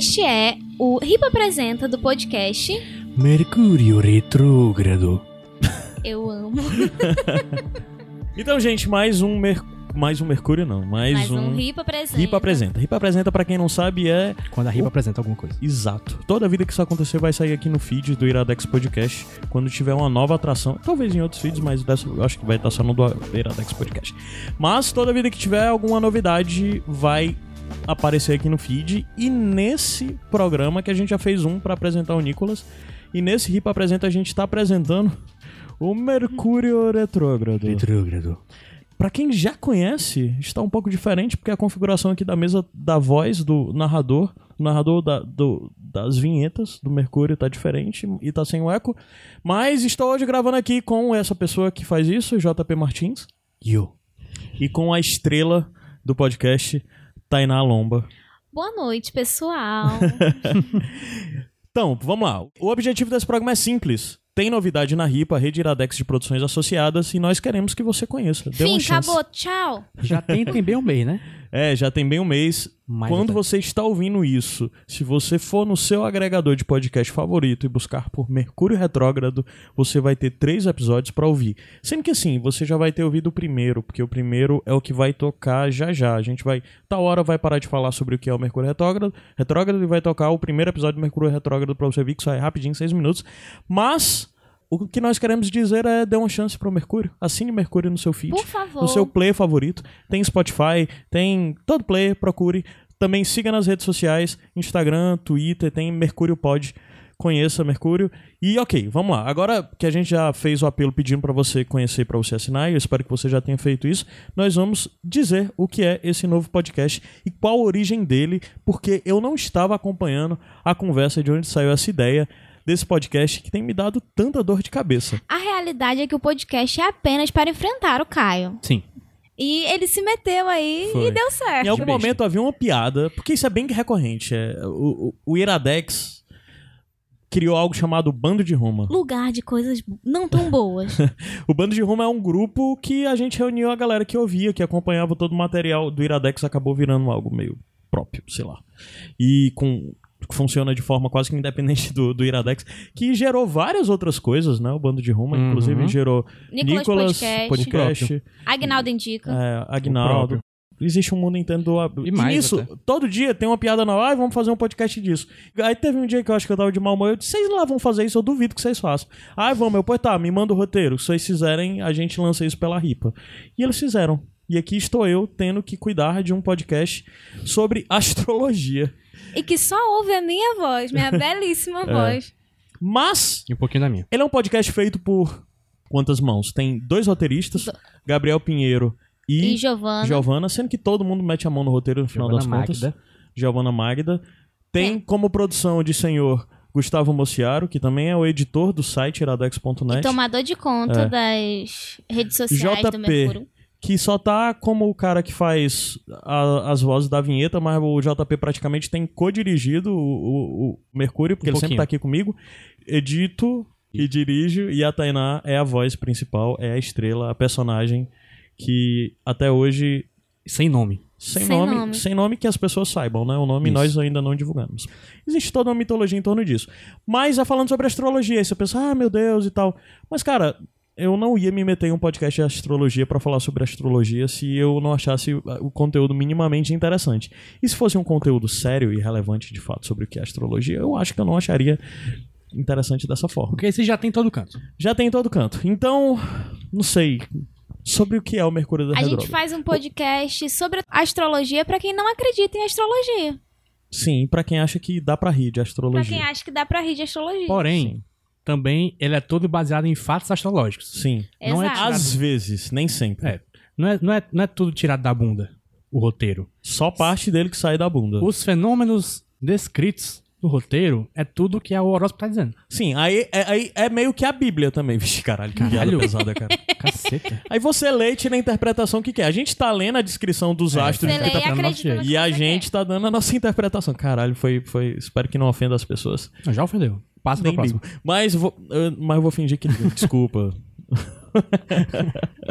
Este é o Ripa Apresenta do podcast. Mercúrio retrógrado. Eu amo. Então, gente, mais um Mer... mais um Mercúrio não, mais, Mais um Ripa Apresenta. Ripa apresenta. Ripa apresenta pra quem não sabe é Quando a Ripa apresenta alguma coisa. exato. Toda vida que isso acontecer vai sair aqui no feed do Iradex Podcast quando tiver uma nova atração, talvez em outros feeds, mas dessa eu acho que vai estar só no do Iradex Podcast. Mas toda vida que tiver alguma novidade vai aparecer aqui no feed e nesse programa que a gente já fez um pra apresentar o Nicolas e nesse Ripa apresenta a gente tá apresentando o Mercúrio Retrógrado. Retrógrado. Pra quem já conhece, está um pouco diferente, porque a configuração aqui da mesa da voz do narrador, o narrador da- do- das vinhetas do Mercúrio tá diferente e tá sem o eco. Mas estou hoje gravando aqui com essa pessoa que faz isso, JP Martins, Yo. e com a estrela do podcast, Tainá Lomba. Boa noite, pessoal. Então, vamos lá. O objetivo desse programa é simples. Tem novidade na RIPA, a Rede Iradex de Produções Associadas, e nós queremos que você conheça. Dê Fim, uma chance. acabou. Tchau. Já tem, tem bem um mês, né? É, já tem bem um mês. Mais Quando você está ouvindo isso, se você for no seu agregador de podcast favorito e buscar por Mercúrio Retrógrado, você vai ter três episódios para ouvir. Sendo que assim, você já vai ter ouvido o primeiro, porque o primeiro é o que vai tocar já já. A gente vai, tal hora, vai parar de falar sobre o que é o Mercúrio Retrógrado, retrógrado e vai tocar o primeiro episódio do Mercúrio Retrógrado para você ver que sai rapidinho, seis minutos. Mas o que nós queremos dizer é dê uma chance pro Mercúrio. Assine Mercúrio no seu feed Por favor. no seu player favorito. Tem Spotify, tem todo player, procure. Também siga nas redes sociais, Instagram, Twitter, tem Mercúrio Pod. Conheça Mercúrio. E ok, vamos lá. Agora que a gente já fez o apelo pedindo para você conhecer, para você assinar, e eu espero que você já tenha feito isso, nós vamos dizer o que é esse novo podcast e qual a origem dele, porque eu não estava acompanhando a conversa de onde saiu essa ideia desse podcast que tem me dado tanta dor de cabeça. A realidade é que o podcast é apenas para enfrentar o Caio. Sim. E ele se meteu aí Foi. e deu certo. Em algum besta. momento havia uma piada, porque isso é bem recorrente. É, o, o- o Iradex criou algo chamado Bando de Roma. Lugar de coisas não tão boas. O Bando de Roma é um grupo que a gente reuniu a galera que ouvia, que acompanhava todo o material do Iradex, acabou virando algo meio próprio, sei lá. E com funciona de forma quase que independente do, do Iradex, que gerou várias outras coisas, né? O Bando de Roma, Uhum. inclusive gerou Nicolas, Nicolas Podcast. Podcast, Agnaldo Indica. é, Agnaldo. Existe um mundo inteiro do. E mais nisso, até. todo dia tem uma piada nova, ah, vamos fazer um podcast disso. Aí teve um dia que eu acho que eu tava de mau humor, eu disse, vocês lá vão fazer isso, eu duvido que vocês façam. Ah, vamos, eu, pois tá, me manda o roteiro. Se vocês fizerem, a gente lança isso pela ripa. E eles fizeram. E aqui estou eu tendo que cuidar de um podcast sobre astrologia. E que só ouve a minha voz, minha belíssima É. voz. Mas, E um pouquinho da minha. ele é um podcast feito por quantas mãos? Tem dois roteiristas, Gabriel Pinheiro E, e, Giovana. Giovana, sendo que todo mundo mete a mão no roteiro no final Giovana das contas. Magda. Giovana Magda. Tem É. como produção de senhor Gustavo Mociaro, que também é o editor do site E iradex.net, tomador de conta É. das redes sociais do JP. Mercúrio. Que só tá como o cara que faz a- as vozes da vinheta, mas o JP praticamente tem co-dirigido o, o- o Mercúrio, porque Um ele sempre tá aqui comigo. Edito e dirijo, e a Tainá é a voz principal, é a estrela, a personagem que até hoje Sem nome. Sem, Sem nome, nome. sem nome que as pessoas saibam, né? O nome Isso. nós ainda não divulgamos. Existe toda uma mitologia em torno disso. Mas é falando sobre astrologia, aí você pensa, ah, meu Deus e tal. Mas, cara, eu não ia me meter em um podcast de astrologia pra falar sobre astrologia se eu não achasse o conteúdo minimamente interessante. E se fosse um conteúdo sério e relevante de fato sobre o que é astrologia, eu acho que eu não acharia interessante dessa forma. Porque esse já tem em todo canto. Já tem em todo canto. Então, não sei. Sobre o que é o Mercúrio da A gente faz um podcast sobre astrologia pra quem não acredita em astrologia. Sim, pra quem acha que dá pra rir de Pra astrologia. quem acha que dá pra rir de astrologia. Porém, também ele é todo baseado em fatos astrológicos. Sim. Não é Exato. tirado- Às vezes, nem sempre. É. Não é, não, é, não é tudo tirado da bunda, o roteiro. Só parte dele que sai da bunda. Os fenômenos descritos no roteiro é tudo que a horóscopo tá dizendo. Sim, aí é, aí é meio que a Bíblia também. Vixe, caralho, que Caralho. pesada, cara. Caceta. Aí você lê e tira a interpretação que quer. A gente tá lendo a descrição dos É, astros Você lê e jeito. que e a gente tá dando a nossa interpretação. Caralho, foi, foi. Espero que não ofenda as pessoas. Já ofendeu. Passa pra Nem próxima. ligo. Mas vou, mas eu vou fingir que ligo. Desculpa.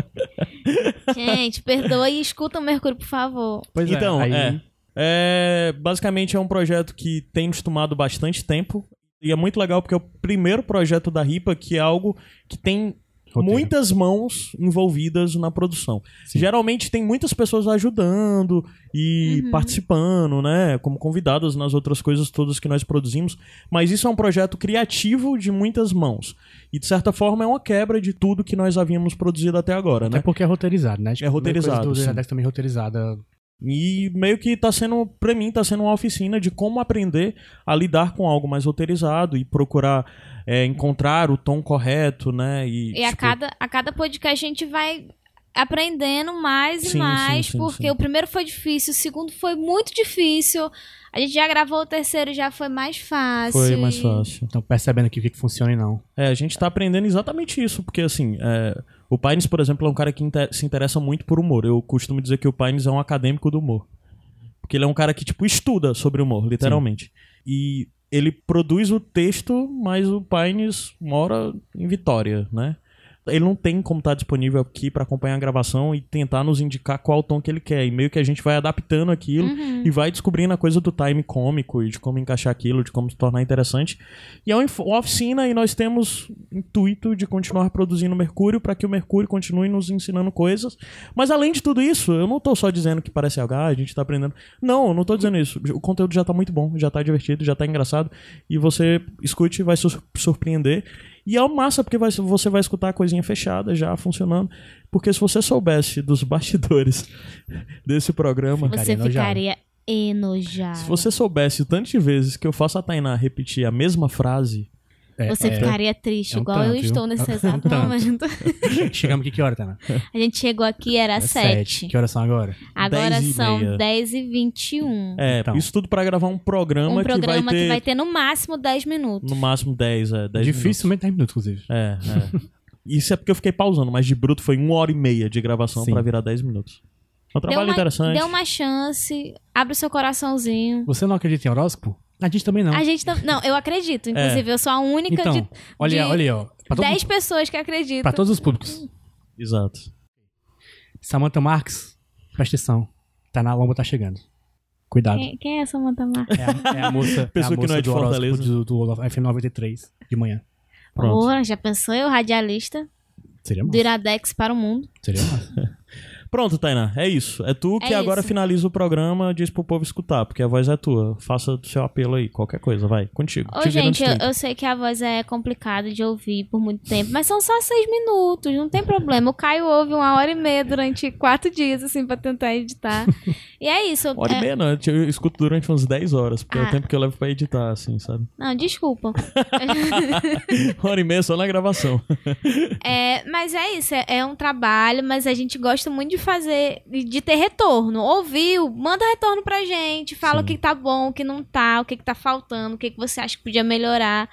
Gente, perdoa e escuta o Mercúrio, por favor. Pois então, aí- é. É, basicamente é um projeto que tem nos tomado bastante tempo. E é muito legal porque é o primeiro projeto da RIPA que é algo que tem Roteiro. muitas mãos envolvidas na produção. Sim. Geralmente tem muitas pessoas ajudando e Uhum. participando, né? Como convidadas nas outras coisas todas que nós produzimos. Mas isso é um projeto criativo de muitas mãos. E de certa forma é uma quebra de tudo que nós havíamos produzido até agora, Até né? porque é roteirizado, né? Tipo, É roteirizado, a coisa do também roteirizada. E meio que tá sendo, pra mim, tá sendo uma oficina de como aprender a lidar com algo mais roteirizado e procurar é, encontrar o tom correto, né? E, E a tipo, cada, a cada podcast a gente vai aprendendo mais e Sim, mais, sim, sim, porque sim. o primeiro foi difícil, o segundo foi muito difícil. A gente já gravou o terceiro, já foi mais fácil. Foi mais e- fácil. Então percebendo aqui o que, que funciona e não. É, a gente tá aprendendo exatamente isso, porque assim, é, o Pines, por exemplo, é um cara que inte- se interessa muito por humor. Eu costumo dizer que o Pines é um acadêmico do humor. Porque ele é um cara que, tipo, estuda sobre humor, literalmente. E ele produz o texto, mas o Pines mora em Vitória, né? Ele não tem como estar disponível aqui pra acompanhar a gravação e tentar nos indicar qual tom que ele quer. E meio que a gente vai adaptando aquilo Uhum. e vai descobrindo a coisa do time cômico e de como encaixar aquilo, de como se tornar interessante. E é uma oficina e nós temos intuito de continuar produzindo Mercúrio para que o Mercúrio continue nos ensinando coisas. Mas além de tudo isso, eu não tô só dizendo que parece algo, ah, a gente tá aprendendo. Não, eu não tô dizendo isso. O conteúdo já tá muito bom, já tá divertido, já tá engraçado. E você escute e vai sur- surpreender. E é massa, porque vai- você vai escutar a coisinha fechada já funcionando. Porque se você soubesse dos bastidores desse programa. Você Ficaria enojado. ficaria enojado. Se você soubesse o tanto de vezes que eu faço a Tainá repetir a mesma frase, É, Você é. ficaria triste, é um igual eu tanto, estou viu? nesse É um exato tanto. momento. Chegamos aqui que hora, Tana? A gente chegou aqui, era É sete. Que horas são agora? Agora 10 e são meia. 10 e 21. é, Então. isso tudo pra gravar um programa, um programa que vai ter, no máximo 10 minutos. no máximo 10, é, 10 Dificilmente 10 minutos, inclusive. É, é. Isso é porque eu fiquei pausando, mas de bruto foi uma hora e meia de gravação Sim. pra virar 10 minutos. É um trabalho uma, interessante. dê uma chance, abre o seu coraçãozinho. Você não acredita em horóscopo? A gente também não. A gente tam- Não, eu acredito. Inclusive, eu sou a única Então, de olha, de olha aí, ó. Pra, todo- 10 pessoas que acreditam. pra todos os públicos. Exato. Samantha Marques, presta atenção. Tá na lomba, tá chegando. Cuidado. Quem, quem é essa Samantha Mar? É a, é a moça, Pessoa é a que não moça é de do Fortaleza. do, do FM93 de manhã. Pronto. Porra, já pensou eu, radialista Seria do massa. Iradex para o mundo? Seria massa. Pronto, Tainá, é isso. É tu que É agora isso. finaliza o programa, diz pro povo escutar, porque a voz é tua. Faça o seu apelo aí, qualquer coisa, vai, contigo. Ô, Te gente, eu, eu sei que a voz é complicada de ouvir por muito tempo, mas são só seis minutos, não tem problema. O Caio ouve uma hora e meia durante quatro dias, assim, pra tentar editar. e é isso. Hora é- e meia não, eu escuto durante uns 10 horas, porque é o Ah. tempo que eu levo pra editar, assim, sabe? Não, desculpa. Hora e meia só na gravação. É, mas é isso, é, é um trabalho, mas a gente gosta muito de fazer, de ter retorno. Ouviu? Manda retorno pra gente, fala Sim. o que tá bom, o que não tá, o que, que tá faltando, o que, que você acha que podia melhorar.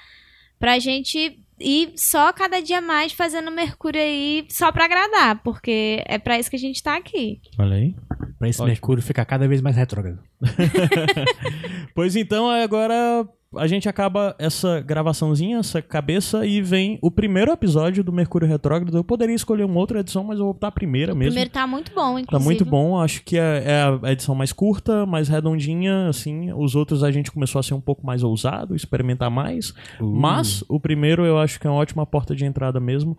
Pra gente ir só cada dia mais fazendo Mercúrio aí só pra agradar, porque é pra isso que a gente tá aqui. Olha aí. Pra esse Ótimo. Mercúrio ficar cada vez mais retrógrado. Pois então, agora a gente acaba essa gravaçãozinha, essa cabeça, e vem o primeiro episódio do Mercúrio Retrógrado. Eu poderia escolher uma outra edição, mas eu vou botar a primeira O mesmo. primeiro tá muito bom, inclusive. Tá muito bom, acho que é, é a edição mais curta, mais redondinha, assim. Os outros a gente começou a ser um pouco mais ousado, experimentar mais. Uh. Mas o primeiro eu acho que é uma ótima porta de entrada mesmo.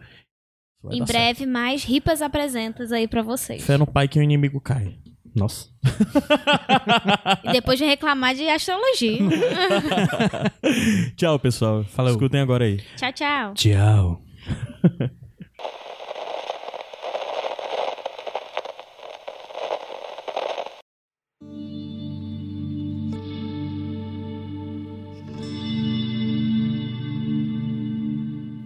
Vai Em breve, mais ripas apresentas aí pra vocês. certo. Fé no pai que o inimigo cai. Nossa. E depois de reclamar de astrologia. Tchau, pessoal. Falou. Escutem agora aí. tchau, tchau. Tchau.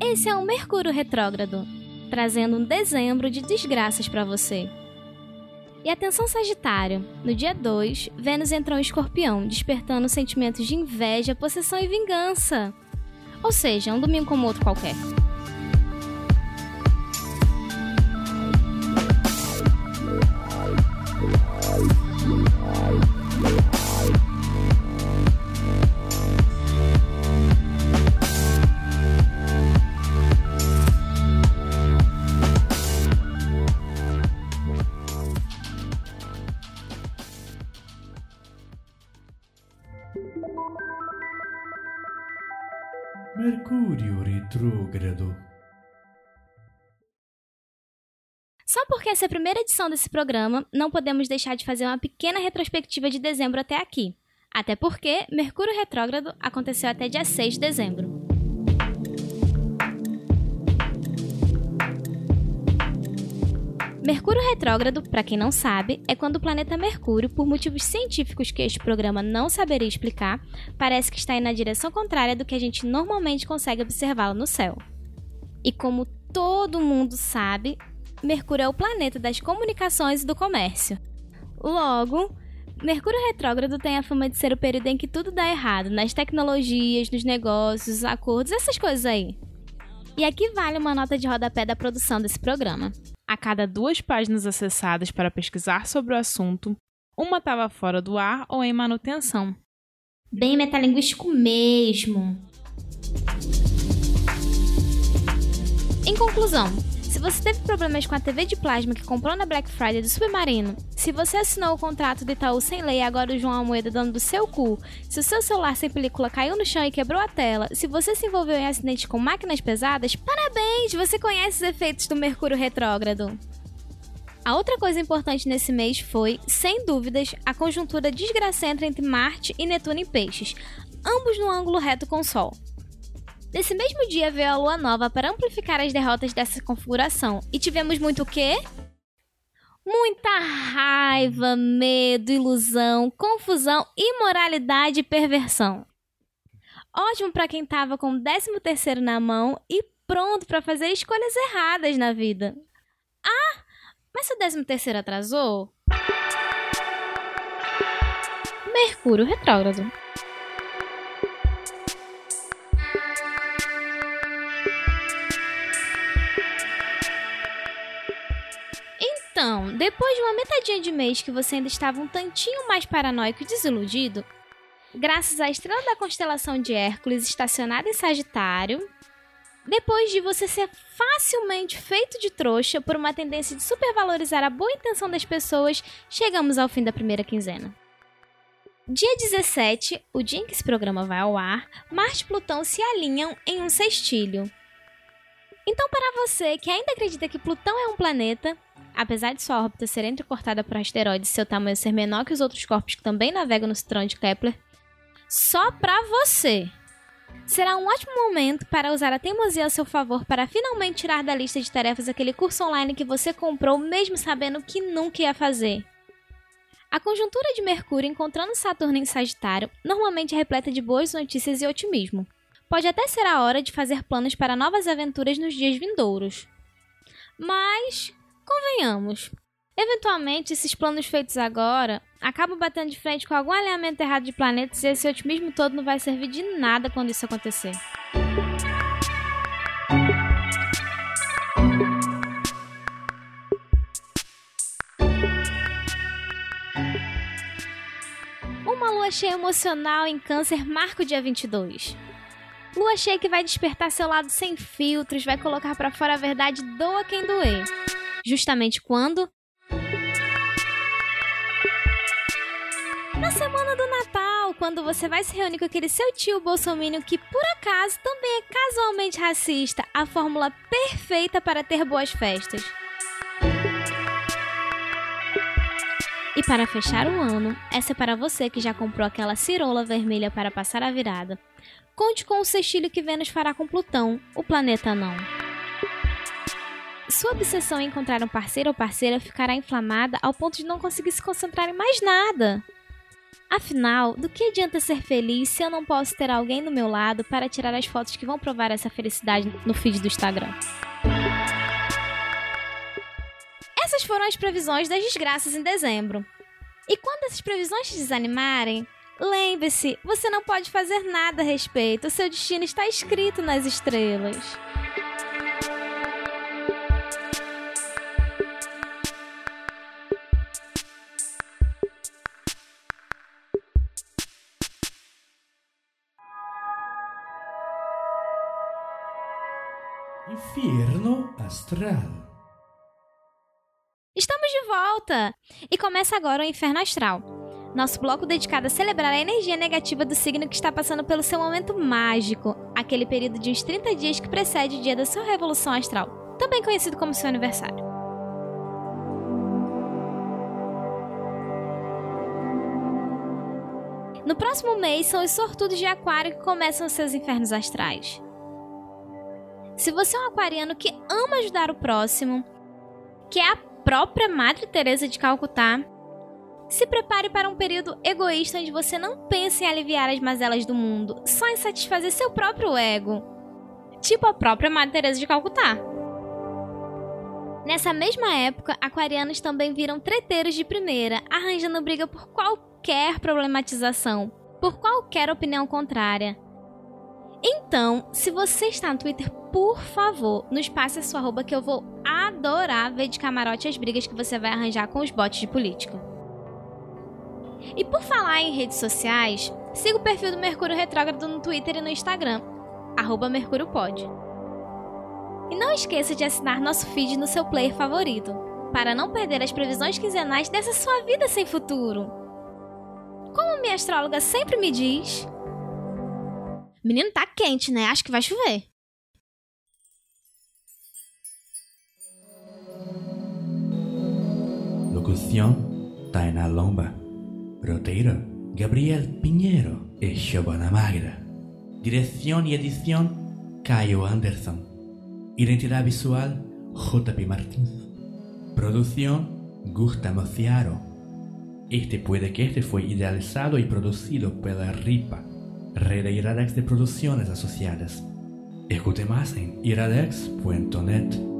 Esse é um Mercúrio retrógrado, trazendo um dezembro de desgraças pra você. E atenção Sagitário, no dia 2, Vênus entrou em Escorpião, despertando sentimentos de inveja, possessão e vingança. Ou seja, um domingo como outro qualquer. Mercúrio retrógrado. Só porque essa é a primeira edição desse programa, não podemos deixar de fazer uma pequena retrospectiva de dezembro até aqui. Até porque Mercúrio retrógrado aconteceu até dia 6 de dezembro. Mercúrio retrógrado, para quem não sabe, é quando o planeta Mercúrio, por motivos científicos que este programa não saberia explicar, parece que está indo na direção contrária do que a gente normalmente consegue observá-lo no céu. E como todo mundo sabe, Mercúrio é o planeta das comunicações e do comércio. Logo, Mercúrio retrógrado tem a fama de ser o período em que tudo dá errado, nas tecnologias, nos negócios, acordos, essas coisas aí. E aqui vale uma nota de rodapé da produção desse programa. A cada duas páginas acessadas para pesquisar sobre o assunto, uma estava fora do ar ou em manutenção. Bem metalinguístico mesmo. Em conclusão, se você teve problemas com a TV de plasma que comprou na Black Friday do Submarino, se você assinou o contrato do Itaú sem lei agora o João Almoeda dando do seu cu, se o seu celular sem película caiu no chão e quebrou a tela, se você se envolveu em acidente com máquinas pesadas, parabéns! Você conhece os efeitos do Mercúrio retrógrado. A outra coisa importante nesse mês foi, sem dúvidas, a conjuntura desgracenta entre Marte e Netuno em Peixes, ambos no ângulo reto com o Sol. Nesse mesmo dia veio a lua nova para amplificar as derrotas dessa configuração. E tivemos muito o quê? Muita raiva, medo, ilusão, confusão, imoralidade e perversão. Ótimo para quem tava com o 13 terceiro na mão e pronto para fazer escolhas erradas na vida. Ah, mas se o 13 terceiro atrasou? Mercúrio retrógrado. Então, depois de uma metadinha de mês que você ainda estava um tantinho mais paranoico e desiludido, graças à estrela da constelação de Hércules estacionada em Sagitário, depois de você ser facilmente feito de trouxa por uma tendência de supervalorizar a boa intenção das pessoas, chegamos ao fim da primeira quinzena. Dia 17, o dia em que esse programa vai ao ar, Marte e Plutão se alinham em um sextilho. Então, para você que ainda acredita que Plutão é um planeta, apesar de sua órbita ser entrecortada por asteroides e seu tamanho ser menor que os outros corpos que também navegam no cinturão de Kepler, só para você. Será um ótimo momento para usar a teimosia a seu favor para finalmente tirar da lista de tarefas aquele curso online que você comprou mesmo sabendo que nunca ia fazer. A conjuntura de Mercúrio encontrando Saturno em Sagitário normalmente é repleta de boas notícias e otimismo. Pode até ser a hora de fazer planos para novas aventuras nos dias vindouros. Mas Convenhamos. Eventualmente, esses planos feitos agora acabam batendo de frente com algum alinhamento errado de planetas e esse otimismo todo não vai servir de nada quando isso acontecer. Uma lua cheia emocional em Câncer marca o dia 22. Lua cheia que vai despertar seu lado sem filtros, vai colocar para fora a verdade, doa quem doer justamente quando? Na semana do Natal, quando você vai se reunir com aquele seu tio bolsominion que por acaso também é casualmente racista, a fórmula perfeita para ter boas festas. E para fechar o ano, essa é para você que já comprou aquela cirola vermelha para passar a virada. Conte com o sextilho que Vênus fará com Plutão, o planeta não. Sua obsessão em encontrar um parceiro ou parceira ficará inflamada ao ponto de não conseguir se concentrar em mais nada. Afinal, do que adianta ser feliz se eu não posso ter alguém do meu lado para tirar as fotos que vão provar essa felicidade no feed do Instagram? Essas foram as previsões das desgraças em dezembro. E quando essas previsões te desanimarem, lembre-se, você não pode fazer nada a respeito, seu destino está escrito nas estrelas. Inferno Astral. Estamos de volta! E começa agora o Inferno Astral. nosso bloco dedicado a celebrar a energia negativa do signo que está passando pelo seu momento mágico, aquele período de uns 30 dias que precede o dia da sua revolução astral, também conhecido como seu aniversário. No próximo mês são os sortudos de Aquário que começam seus infernos astrais. Se você é um aquariano que ama ajudar o próximo, que é a própria Madre Teresa de Calcutá, se prepare para um período egoísta onde você não pensa em aliviar as mazelas do mundo, só em satisfazer seu próprio ego. Tipo a própria Madre Teresa de Calcutá. Nessa mesma época, aquarianos também viram treteiros de primeira, arranjando briga por qualquer problematização, por qualquer opinião contrária. Então, se você está no Twitter, por favor, nos passe a sua arroba que eu vou adorar ver de camarote as brigas que você vai arranjar com os bots de política. E por falar em redes sociais, siga o perfil do Mercúrio Retrógrado no Twitter e no Instagram, arroba MercúrioPod. E não esqueça de assinar nosso feed no seu player favorito, para não perder as previsões quinzenais dessa sua vida sem futuro. Como minha astróloga sempre me diz... Menino, tá quente, né? Acho que vai chover. Locución, Taina Lomba. Roteiro, Gabriel Piñero y Giovanna Magra. Dirección y edición, Caio Anderson. Identidad visual, JP Martins. Producción, Gustavo Ciaro. Este puede que este fue idealizado y producido pela RIPA, Red de Iradex de Producciones Asociadas. Escute más en iradex.net.